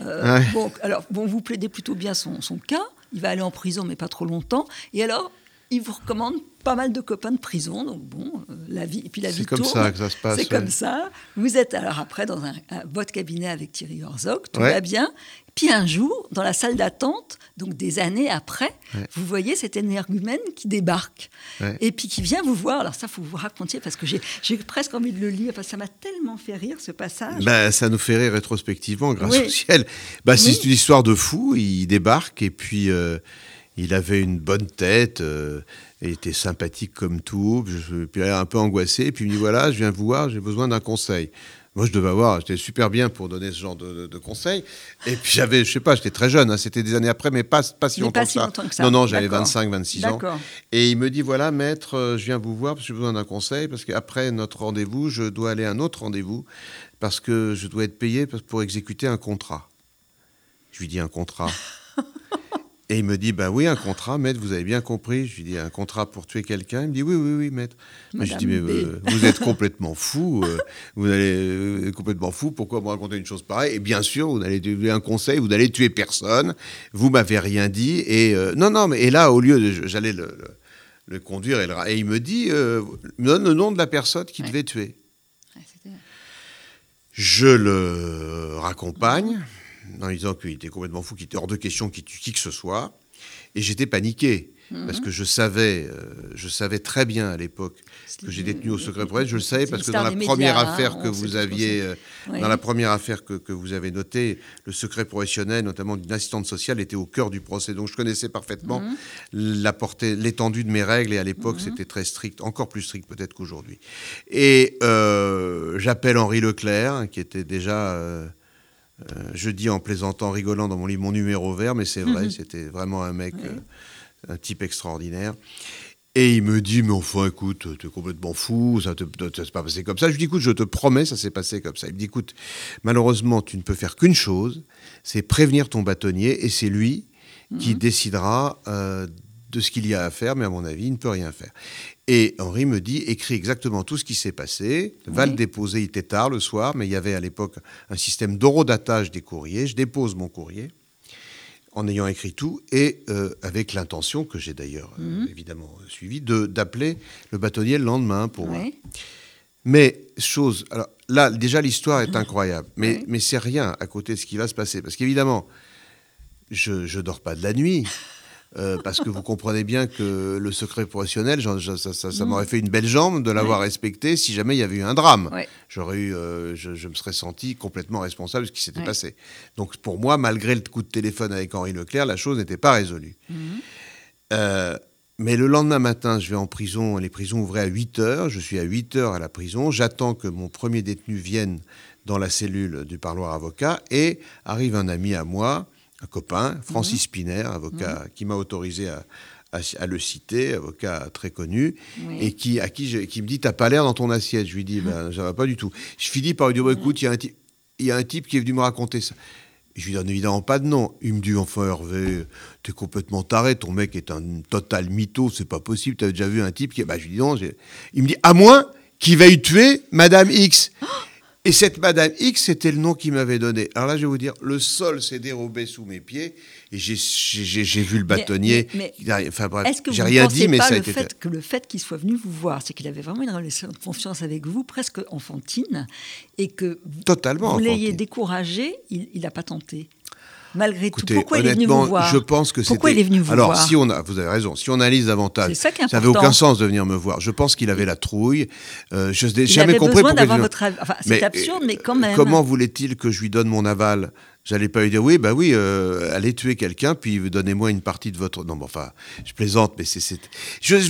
[SPEAKER 2] Euh,
[SPEAKER 3] Ouais.
[SPEAKER 2] bon, alors, bon, vous plaidez plutôt bien son, son cas. Il va aller en prison, mais pas trop longtemps. Et alors, il vous recommande pas mal de copains de prison, donc bon, euh, la vie, et puis la vie
[SPEAKER 3] C'est comme
[SPEAKER 2] tourne.
[SPEAKER 3] ça que ça se passe.
[SPEAKER 2] C'est
[SPEAKER 3] ouais.
[SPEAKER 2] comme ça. Vous êtes alors après dans un, un- votre cabinet avec Thierry Herzog, tout
[SPEAKER 3] Ouais.
[SPEAKER 2] va bien. Puis un jour, dans la salle d'attente, donc des années après,
[SPEAKER 3] Ouais.
[SPEAKER 2] vous voyez cet énergumène qui débarque. Et puis qui vient vous voir. Alors ça, faut vous raconter parce que j'ai j'ai presque envie de le lire parce que ça m'a tellement fait rire ce passage.
[SPEAKER 3] Ben, ça nous fait rire rétrospectivement, grâce
[SPEAKER 2] Oui.
[SPEAKER 3] au ciel. Ben, c'est une histoire de fou. Il débarque et puis euh, il avait une bonne tête. euh, il était sympathique comme tout. Je, puis un peu angoissé. Et puis il me dit voilà, je viens vous voir, j'ai besoin d'un conseil. Moi, je devais avoir, j'étais super bien pour donner ce genre de, de- de conseils. Et puis j'avais, je sais pas, j'étais très jeune, hein, c'était des années après, mais pas, pas si
[SPEAKER 2] Mais
[SPEAKER 3] longtemps
[SPEAKER 2] pas
[SPEAKER 3] que
[SPEAKER 2] si
[SPEAKER 3] ça.
[SPEAKER 2] longtemps que ça.
[SPEAKER 3] Non, non, j'avais
[SPEAKER 2] D'accord.
[SPEAKER 3] 25, 26 ans. Et il me dit voilà, maître, euh, je viens vous voir parce que j'ai besoin d'un conseil, parce qu'après notre rendez-vous, je dois aller à un autre rendez-vous, parce que je dois être payé pour exécuter un contrat. Je lui dis un contrat. Et il me dit ben oui, un contrat, maître, vous avez bien compris. Je lui dis un contrat pour tuer quelqu'un. Il me dit oui, oui, oui, maître. Je
[SPEAKER 2] Madame
[SPEAKER 3] dis mais euh, vous êtes complètement fou, euh, vous allez euh, complètement fou. Pourquoi me raconter une chose pareille? Et bien sûr, vous allez donner un conseil, vous n'allez tuer personne. Vous m'avez rien dit. Et non, non, mais et là, au lieu de, j'allais le, le- le conduire et, le et il me dit, me donne le nom de la personne qu'il
[SPEAKER 2] Ouais.
[SPEAKER 3] devait tuer.
[SPEAKER 2] Ouais,
[SPEAKER 3] Je le raccompagne en disant qu'il était complètement fou, qu'il était hors de question qu'il tue qui que ce soit. Et j'étais paniqué parce que je savais, euh, je savais très bien à l'époque que j'ai détenu au secret presse. Je le savais parce que dans la première
[SPEAKER 2] médias,
[SPEAKER 3] affaire que vous aviez, euh, dans la première affaire que, que vous avez notée, le secret professionnel, notamment d'une assistante sociale, était au cœur du procès. Donc je connaissais parfaitement
[SPEAKER 2] Mhm.
[SPEAKER 3] la portée, l'étendue de mes règles. Et à l'époque, c'était très strict, encore plus strict peut-être qu'aujourd'hui. Et euh, j'appelle Henri Leclerc, qui était déjà, euh, je dis en plaisantant, rigolant dans mon livre, mon numéro vert, mais c'est vrai, c'était vraiment un mec, euh, un type extraordinaire. Et il me dit, mais enfin, écoute, t'es complètement fou, ça ne s'est pas passé comme ça. Je lui dis, écoute, je te promets, ça s'est passé comme ça. Il me dit, écoute, malheureusement, tu ne peux faire qu'une chose, c'est prévenir ton bâtonnier, et c'est lui qui décidera euh, de ce qu'il y a à faire, mais à mon avis, il ne peut rien faire. Et Henri me dit, écris exactement tout ce qui s'est passé, va
[SPEAKER 2] Oui.
[SPEAKER 3] le déposer, il était tard le soir, mais il y avait à l'époque un système d'horodatage des courriers. Je dépose mon courrier en ayant écrit tout et euh, avec l'intention, que j'ai d'ailleurs euh, évidemment suivie, d'appeler le bâtonnier le lendemain pour.
[SPEAKER 2] Ouais.
[SPEAKER 3] Mais chose, alors là déjà l'histoire est incroyable, mais, mais c'est rien à côté de ce qui va se passer. Parce qu'évidemment, je ne dors pas de la nuit. euh, parce que vous comprenez bien que le secret professionnel, ça, ça- ça m'aurait fait une belle jambe de l'avoir respecté si jamais il y avait eu un drame.
[SPEAKER 2] Ouais.
[SPEAKER 3] J'aurais eu, euh, je, je me serais senti complètement responsable de ce qui s'était
[SPEAKER 2] Ouais.
[SPEAKER 3] passé. Donc pour moi, malgré le coup de téléphone avec Henri Leclerc, la chose n'était pas résolue. Euh, mais le lendemain matin, je vais en prison. Les prisons ouvraient à 8 heures. Je suis à 8 heures à la prison. J'attends que mon premier détenu vienne dans la cellule du parloir avocat. Et arrive un ami à moi, un copain, Francis Spiner, avocat qui m'a autorisé à, à- à le citer, avocat très connu,
[SPEAKER 2] Oui.
[SPEAKER 3] et qui, à qui, je- qui me dit T'as pas l'air dans ton assiette. Je lui dis ben, Ça va pas du tout. Je finis par lui dire Bah, Écoute, il y a un type- il y a un type qui est venu me raconter ça. Je lui donne évidemment pas de nom. Il me dit enfin Hervé, t'es complètement taré, ton mec est un total mytho, c'est pas possible. T'as déjà vu un type qui, bah je lui dis non. Il me dit à moins qu'il veuille tuer Madame X. Et cette Madame X, c'était le nom qu'il m'avait donné. Alors là, je vais vous dire, le sol s'est dérobé sous mes pieds et j'ai- vu le
[SPEAKER 2] Mais-
[SPEAKER 3] bâtonnier.
[SPEAKER 2] mais-
[SPEAKER 3] a- Enfin bref,
[SPEAKER 2] Est-ce que
[SPEAKER 3] j'ai rien dit, mais a été.
[SPEAKER 2] fait que le fait qu'il soit venu vous voir, c'est qu'il avait vraiment une relation de confiance avec vous, presque enfantine, et que
[SPEAKER 3] Totalement
[SPEAKER 2] vous l'ayez découragé, il n'a pas tenté. Malgré
[SPEAKER 3] Écoutez,
[SPEAKER 2] tout, pourquoi il est venu vous voir
[SPEAKER 3] je pense que
[SPEAKER 2] Pourquoi il est venu vous
[SPEAKER 3] Alors,
[SPEAKER 2] voir
[SPEAKER 3] si on a, vous avez raison, si on analyse davantage,
[SPEAKER 2] ça est
[SPEAKER 3] n'avait aucun sens de venir me voir. Je pense qu'il avait la trouille. Euh, je n'ai jamais
[SPEAKER 2] avait
[SPEAKER 3] compris pourquoi
[SPEAKER 2] votre. Enfin, c'est absurde,
[SPEAKER 3] euh,
[SPEAKER 2] mais quand même.
[SPEAKER 3] Comment voulait-il que je lui donne mon aval J'allais pas lui dire oui, bah oui, euh, allez tuer quelqu'un, puis donnez-moi une partie de votre. Non, mais enfin, je plaisante, mais c'est.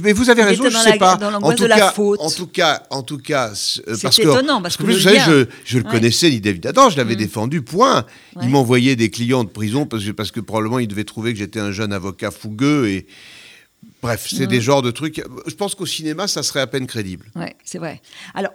[SPEAKER 3] mais vous avez raison, je
[SPEAKER 2] dans
[SPEAKER 3] sais
[SPEAKER 2] la-
[SPEAKER 3] pas.
[SPEAKER 2] dans
[SPEAKER 3] en tout
[SPEAKER 2] de la
[SPEAKER 3] cas,
[SPEAKER 2] faute.
[SPEAKER 3] en tout cas, en tout cas, euh,
[SPEAKER 2] C'est
[SPEAKER 3] parce que
[SPEAKER 2] étonnant, parce que
[SPEAKER 3] vous savez, je, je le
[SPEAKER 2] Ouais.
[SPEAKER 3] connaissais, ni David Adam, je l'avais
[SPEAKER 2] Mm.
[SPEAKER 3] défendu. Point.
[SPEAKER 2] Ouais.
[SPEAKER 3] Il m'envoyait des clients de prison parce que parce que probablement il devait trouver que j'étais un jeune avocat fougueux et. Bref, c'est
[SPEAKER 2] Mm.
[SPEAKER 3] des genres de trucs. Je pense qu'au cinéma, ça serait à peine crédible.
[SPEAKER 2] Oui, c'est vrai. Alors,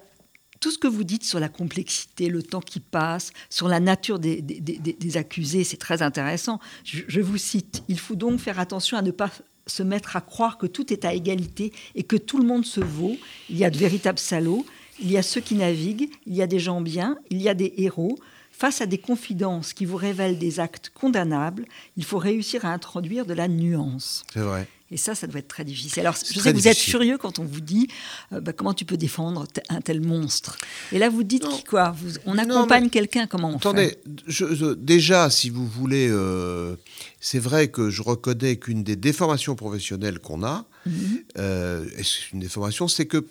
[SPEAKER 2] tout ce que vous dites sur la complexité, le temps qui passe, sur la nature des, accusés, c'est très intéressant. Je, je vous cite, il faut donc faire attention à ne pas se mettre à croire que tout est à égalité et que tout le monde se vaut. Il y a de véritables salauds, il y a ceux qui naviguent, il y a des gens bien, il y a des héros. Face à des confidences qui vous révèlent des actes condamnables, il faut réussir à introduire de la nuance.
[SPEAKER 3] C'est vrai.
[SPEAKER 2] Et ça, ça doit être très difficile. Alors, je sais que vous êtes furieux quand on vous dit euh, bah, comment tu peux défendre un tel monstre? Et là, vous dites qui, quoi? Vous- On accompagne quelqu'un, comment on
[SPEAKER 3] Attendez,
[SPEAKER 2] fait?
[SPEAKER 3] je- je- déjà, si vous voulez, euh, c'est vrai que je reconnais qu'une des déformations professionnelles qu'on a,
[SPEAKER 2] Mhm.
[SPEAKER 3] euh, et c'est une déformation, c'est que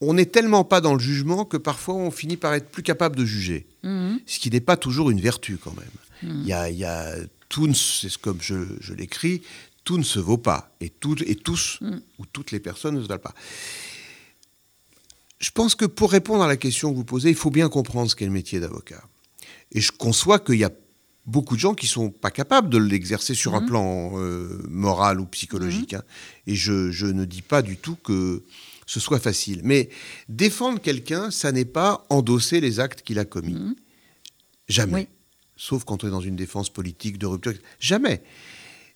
[SPEAKER 3] on n'est tellement pas dans le jugement que parfois on finit par être plus capable de juger.
[SPEAKER 2] Mhm.
[SPEAKER 3] Ce qui n'est pas toujours une vertu quand même.
[SPEAKER 2] Mhm.
[SPEAKER 3] Il y a, y a- tout, ne- c'est comme je, je l'écris, tout ne se vaut pas. Et, tout, et tous,
[SPEAKER 2] Mhm.
[SPEAKER 3] ou toutes les personnes ne se valent pas. Je pense que pour répondre à la question que vous posez, il faut bien comprendre ce qu'est le métier d'avocat. Et je conçois qu'il y a beaucoup de gens qui sont pas capables de l'exercer sur un
[SPEAKER 2] Mhm.
[SPEAKER 3] plan euh, moral ou psychologique. hein. Et je, je ne dis pas du tout que ce soit facile. Mais défendre quelqu'un, ça n'est pas endosser les actes qu'il a commis. Jamais.
[SPEAKER 2] Oui.
[SPEAKER 3] Sauf quand on est dans une défense politique de rupture. Jamais.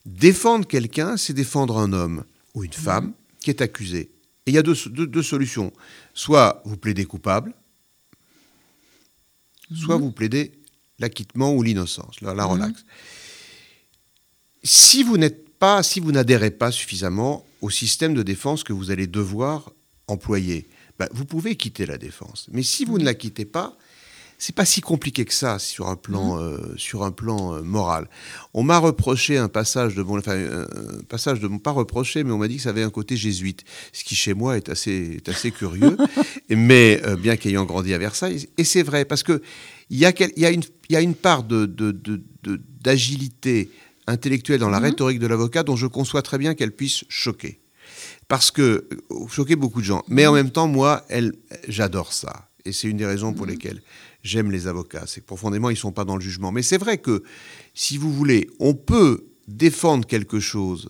[SPEAKER 3] Défendre quelqu'un, c'est défendre un homme ou une femme qui est accusé. Et il y a deux, deux- deux solutions. Soit vous plaidez coupable, soit vous plaidez l'acquittement ou l'innocence, la, la relaxe. Si vous n'êtes pas, si vous n'adhérez pas suffisamment au système de défense que vous allez devoir employer, ben, vous pouvez quitter la défense. Mais si vous ne la quittez pas, c'est pas si compliqué que ça sur un plan, euh, sur un plan euh, moral. On m'a reproché un passage de mon, enfin, un passage de mon, pas reproché, mais on m'a dit que ça avait un côté jésuite, ce qui chez moi est assez, est assez curieux. mais euh, bien qu'ayant grandi à Versailles, et c'est vrai parce que il y a, y a une, y a une part de, de- de- de- d'agilité intellectuelle dans la rhétorique de l'avocat dont je conçois très bien qu'elle puisse choquer. Parce que choquer beaucoup de gens. Mais en même temps, moi, j'adore ça. Et c'est une des raisons pour lesquelles j'aime les avocats. C'est que profondément, ils ne sont pas dans le jugement. Mais c'est vrai que, si vous voulez, on peut défendre quelque chose.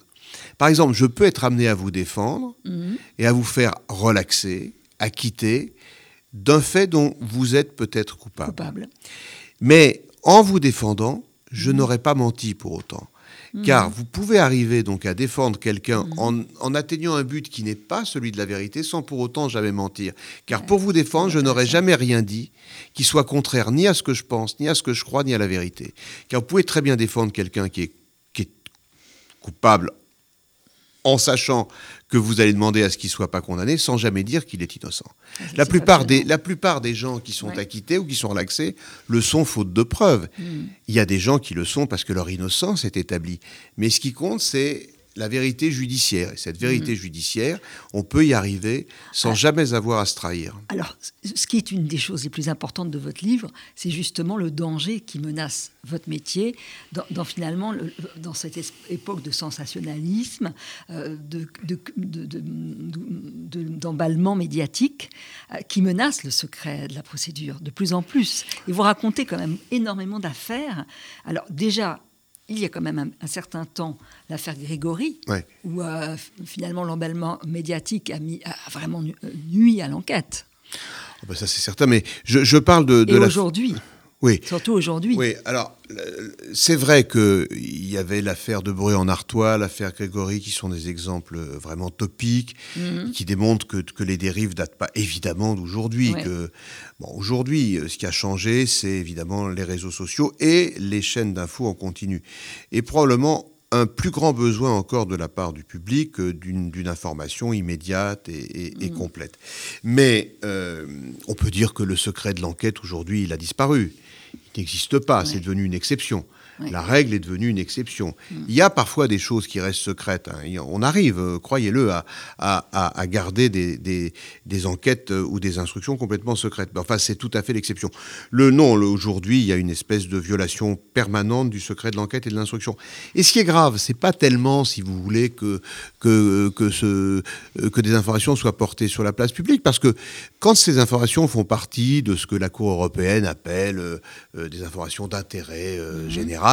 [SPEAKER 3] Par exemple, je peux être amené à vous défendre
[SPEAKER 2] Mhm.
[SPEAKER 3] et à vous faire relaxer, acquitter d'un fait dont vous êtes peut-être coupable.
[SPEAKER 2] Coupable.
[SPEAKER 3] Mais en vous défendant, je n'aurais pas menti pour autant. Car vous pouvez arriver donc à défendre quelqu'un en, en atteignant un but qui n'est pas celui de la vérité sans pour autant jamais mentir. Car pour vous défendre, je n'aurais jamais rien dit qui soit contraire ni à ce que je pense, ni à ce que je crois, ni à la vérité. Car vous pouvez très bien défendre quelqu'un qui est, qui est coupable en sachant que vous allez demander à ce qu'il ne soit pas condamné sans jamais dire qu'il est innocent.
[SPEAKER 2] Ah,
[SPEAKER 3] La plupart, des,
[SPEAKER 2] passionnant.
[SPEAKER 3] la plupart des gens qui sont
[SPEAKER 2] Ouais.
[SPEAKER 3] acquittés ou qui sont relaxés le sont faute de preuves.
[SPEAKER 2] Mm.
[SPEAKER 3] Il y a des gens qui le sont parce que leur innocence est établie. Mais ce qui compte, c'est la vérité judiciaire. Et cette vérité
[SPEAKER 2] Mm.
[SPEAKER 3] judiciaire, on peut y arriver sans jamais avoir à se trahir.
[SPEAKER 2] Alors, ce qui est une des choses les plus importantes de votre livre, c'est justement le danger qui menace votre métier dans, dans finalement le- dans cette époque de sensationnalisme, euh, de, de- de- de- de- d'emballement médiatique euh, qui menace le secret de la procédure de plus en plus. Et vous racontez quand même énormément d'affaires. Alors déjà, il y a quand même un, un certain temps l'affaire Grégory,
[SPEAKER 3] Ouais.
[SPEAKER 2] où euh, finalement l'emballement médiatique a, mis, a vraiment nu- euh, nui à l'enquête.
[SPEAKER 3] Ah ben ça, c'est certain. Mais je, je parle de, de
[SPEAKER 2] Et
[SPEAKER 3] la.
[SPEAKER 2] aujourd'hui,
[SPEAKER 3] Oui.
[SPEAKER 2] surtout aujourd'hui.
[SPEAKER 3] Oui, alors c'est vrai qu'il y avait l'affaire de Bruy en Artois, l'affaire Grégory, qui sont des exemples vraiment topiques,
[SPEAKER 2] Mhm.
[SPEAKER 3] qui démontrent que, que les dérives datent pas évidemment d'aujourd'hui.
[SPEAKER 2] Ouais.
[SPEAKER 3] Bon, aujourd'hui, euh, ce qui a changé, c'est évidemment les réseaux sociaux et les chaînes d'infos en continu, et probablement un plus grand besoin encore de la part du public euh, d'une information immédiate et, et- et
[SPEAKER 2] Mhm.
[SPEAKER 3] complète. Mais euh, on peut dire que le secret de l'enquête aujourd'hui, il a disparu. N'existe pas,
[SPEAKER 2] Ouais.
[SPEAKER 3] c'est devenu une exception.
[SPEAKER 2] Ouais.
[SPEAKER 3] La règle est devenue une exception. Il y a parfois des choses qui restent secrètes. hein. On arrive, euh, croyez-le, à, à- à- à garder des, des- des enquêtes euh, ou des instructions complètement secrètes. Mais enfin, c'est tout à fait l'exception. Le non, le- aujourd'hui, il y a une espèce de violation permanente du secret de l'enquête et de l'instruction. Et ce qui est grave, c'est pas tellement, si vous voulez, que, que, que, ce, euh, que des informations soient portées sur la place publique, parce que quand ces informations font partie de ce que la Cour européenne appelle euh, des informations d'intérêt euh, général,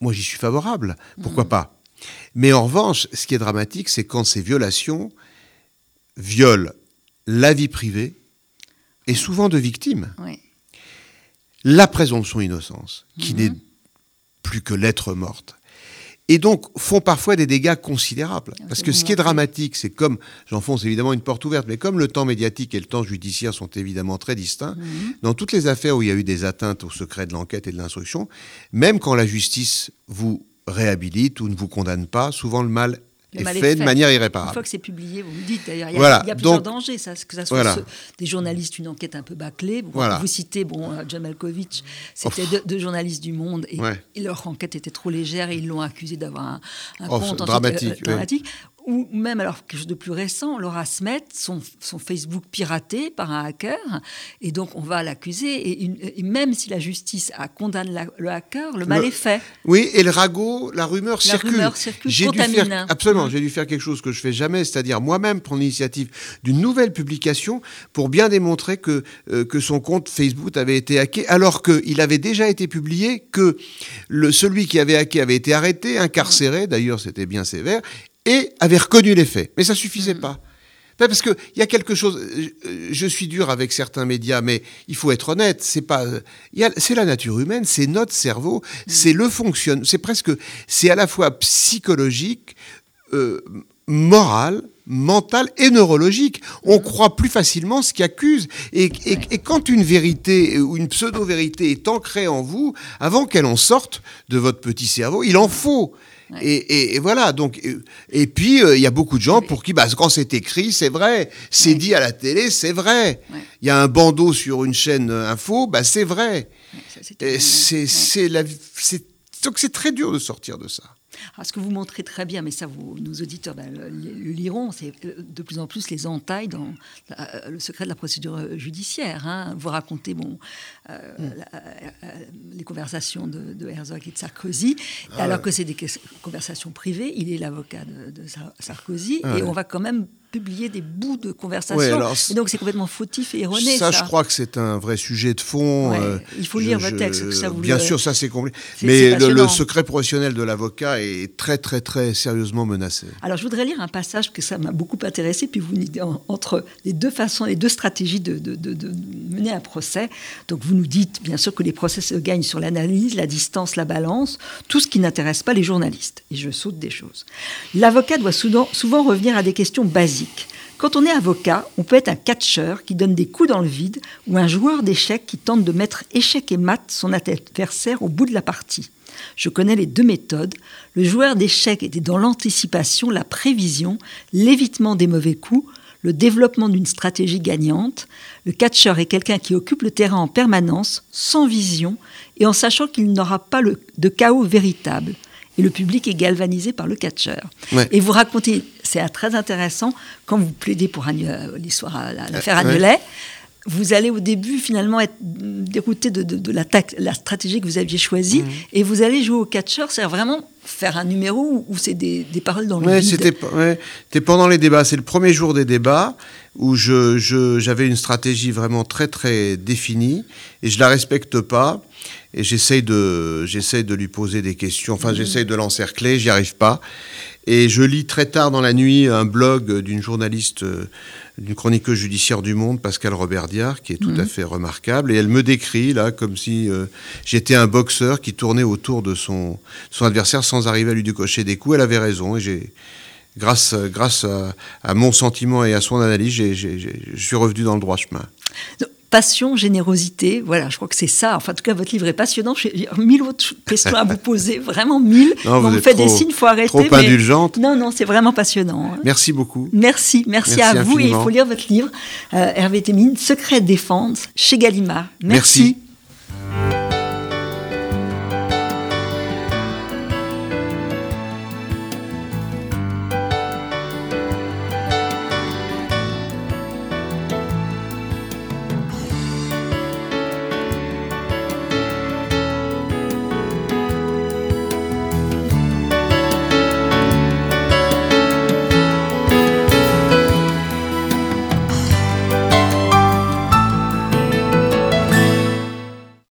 [SPEAKER 3] moi j'y suis favorable. Pourquoi pas? Mais en revanche, ce qui est dramatique, c'est quand ces violations violent la vie privée et souvent de victimes
[SPEAKER 2] Oui.
[SPEAKER 3] la présomption d'innocence, qui n'est plus que l'être morte. Et donc font parfois des dégâts considérables. Parce que ce qui est dramatique, c'est comme, j'enfonce évidemment une porte ouverte, mais comme le temps médiatique et le temps judiciaire sont évidemment très distincts,
[SPEAKER 2] Mhm.
[SPEAKER 3] dans toutes les affaires où il y a eu des atteintes au secret de l'enquête et de l'instruction, même quand la justice vous réhabilite ou ne vous condamne pas. Souvent, le mal
[SPEAKER 2] Le
[SPEAKER 3] est fait,
[SPEAKER 2] est fait.
[SPEAKER 3] de manière
[SPEAKER 2] Une
[SPEAKER 3] irréparable.
[SPEAKER 2] fois que c'est publié, vous me dites d'ailleurs, il y a,
[SPEAKER 3] Voilà,
[SPEAKER 2] il y a plusieurs
[SPEAKER 3] donc-
[SPEAKER 2] dangers, ça, que ça soit
[SPEAKER 3] Voilà.
[SPEAKER 2] ce- des journalistes, une enquête un peu bâclée. Vous,
[SPEAKER 3] Voilà.
[SPEAKER 2] vous citez, bon, euh, John Malkovich, c'était deux, deux journalistes du Monde et,
[SPEAKER 3] Ouais.
[SPEAKER 2] et leur enquête était trop légère et ils l'ont accusé d'avoir un, un
[SPEAKER 3] Oh,
[SPEAKER 2] compte
[SPEAKER 3] c'est
[SPEAKER 2] ensuite,
[SPEAKER 3] dramatique, oui.
[SPEAKER 2] Ou même alors quelque chose de plus récent, Laura Smet, son, son Facebook piraté par un hacker, et donc on va l'accuser. Et, une- et même si la justice a condamné la- le hacker, le mal
[SPEAKER 3] Le-
[SPEAKER 2] est fait.
[SPEAKER 3] Oui, et le ragot, la rumeur
[SPEAKER 2] La
[SPEAKER 3] circule.
[SPEAKER 2] rumeur circule,
[SPEAKER 3] J'ai dû faire, absolument,
[SPEAKER 2] Mm.
[SPEAKER 3] j'ai dû faire quelque chose que je fais jamais, c'est-à-dire moi-même prendre l'initiative d'une nouvelle publication pour bien démontrer que, euh, que son compte Facebook avait été hacké, alors qu'il avait déjà été publié, que le, celui qui avait hacké avait été arrêté, incarcéré, d'ailleurs c'était bien sévère, et avait reconnu les faits. Mais ça suffisait
[SPEAKER 2] Mm.
[SPEAKER 3] pas. Parce qu'il y a quelque chose. euh, Je suis dur avec certains médias, mais il faut être honnête. C'est pas. a- C'est la nature humaine, c'est notre cerveau, c'est le fonctionne. C'est presque. C'est à la fois psychologique, euh, moral, mental et neurologique. On croit plus facilement ce qui accuse. Et, et- et quand une vérité ou une pseudo-vérité est ancrée en vous, avant qu'elle en sorte de votre petit cerveau, il en faut. Et, et- et voilà, donc, et, et puis euh, il y a beaucoup de gens pour qui, bah, quand c'est écrit, c'est vrai. C'est
[SPEAKER 2] Ouais.
[SPEAKER 3] dit à la télé, c'est vrai. Il
[SPEAKER 2] Ouais.
[SPEAKER 3] y a un bandeau sur une chaîne euh, info, bah, c'est vrai.
[SPEAKER 2] C'est Ouais.
[SPEAKER 3] c'est la, c'est, donc c'est très dur de sortir de ça.
[SPEAKER 2] Alors, ce que vous montrez très bien, mais ça, vous, nos auditeurs ben, le, le liront, c'est euh, de plus en plus les entailles dans la- le secret de la procédure euh, judiciaire. hein. Vous racontez bon, euh, la- euh, les conversations de, de Herzog et de Sarkozy,
[SPEAKER 3] Ah
[SPEAKER 2] alors
[SPEAKER 3] ouais.
[SPEAKER 2] que c'est des conversations privées. Il est l'avocat de, de Sar- Sarkozy,
[SPEAKER 3] Ah
[SPEAKER 2] et
[SPEAKER 3] ouais.
[SPEAKER 2] on va quand même publier des bouts de conversations.
[SPEAKER 3] Ouais, alors, c'est-
[SPEAKER 2] et donc c'est complètement fautif et erroné.
[SPEAKER 3] ça,
[SPEAKER 2] Ça,
[SPEAKER 3] je crois que c'est un vrai sujet de fond.
[SPEAKER 2] Ouais,
[SPEAKER 3] euh,
[SPEAKER 2] il faut
[SPEAKER 3] je-
[SPEAKER 2] lire
[SPEAKER 3] je-
[SPEAKER 2] texte, ça vous
[SPEAKER 3] Bien
[SPEAKER 2] le-
[SPEAKER 3] sûr, ça c'est compliqué. Mais le, le secret professionnel de l'avocat est très, très, très sérieusement menacé.
[SPEAKER 2] Alors, je voudrais lire un passage que ça m'a beaucoup intéressé, puis vous dites en- entre les deux façons, les deux stratégies de, de- de- de mener un procès. Donc, vous nous dites bien sûr que les procès se gagnent sur l'analyse, la distance, la balance, tout ce qui n'intéresse pas les journalistes. Et je saute des choses. L'avocat doit souvent, souvent revenir à des questions basiques. Quand on est avocat, on peut être un catcheur qui donne des coups dans le vide ou un joueur d'échecs qui tente de mettre échec et mat son adversaire au bout de la partie. Je connais les deux méthodes. Le joueur d'échecs était dans l'anticipation, la prévision, l'évitement des mauvais coups, le développement d'une stratégie gagnante. Le catcheur est quelqu'un qui occupe le terrain en permanence, sans vision et en sachant qu'il n'aura pas le- de chaos véritable. Et le public est galvanisé par le catcheur.
[SPEAKER 3] Ouais.
[SPEAKER 2] Et vous racontez, c'est euh, très intéressant, quand vous plaidez pour euh, l'histoire, la- l'affaire
[SPEAKER 3] Euh, ouais.
[SPEAKER 2] Agnelet, vous allez au début finalement être dérouté de, de- de la, stratégie que vous aviez choisie
[SPEAKER 3] Mhm.
[SPEAKER 2] et vous allez jouer au catcheur, c'est vraiment faire un numéro où c'est des, des paroles dans le
[SPEAKER 3] Ouais, c'était ouais, pendant les débats. C'est le premier jour des débats où je, je- j'avais une stratégie vraiment très très définie et je la respecte pas. Et j'essaye de j'essaye de lui poser des questions. Enfin, j'essaye de l'encercler. J'y arrive pas. Et je lis très tard dans la nuit un blog d'une journaliste, euh, d'une chroniqueuse judiciaire du Monde, Pascal Robert-Diard, qui est tout à fait remarquable. Et elle me décrit là comme si euh, j'étais un boxeur qui tournait autour de son, son adversaire sans arriver à lui décocher des coups. Elle avait raison. Et j'ai grâce, grâce à, à mon sentiment et à son analyse, je suis revenu dans le droit chemin.
[SPEAKER 2] Passion, générosité, voilà, je crois que c'est ça. Enfin, en tout cas, votre livre est passionnant. J'ai mille autres questions à vous poser, vraiment mille.
[SPEAKER 3] Non, vous
[SPEAKER 2] on me fait des signes, il faut arrêter.
[SPEAKER 3] trop
[SPEAKER 2] mais-
[SPEAKER 3] indulgente.
[SPEAKER 2] Non, non, c'est vraiment passionnant. hein.
[SPEAKER 3] Merci beaucoup.
[SPEAKER 2] Merci, merci,
[SPEAKER 3] Merci
[SPEAKER 2] à vous. Et il faut lire votre livre, euh, Hervé Témine, Secret défense, chez Gallimard.
[SPEAKER 3] Merci.
[SPEAKER 2] merci.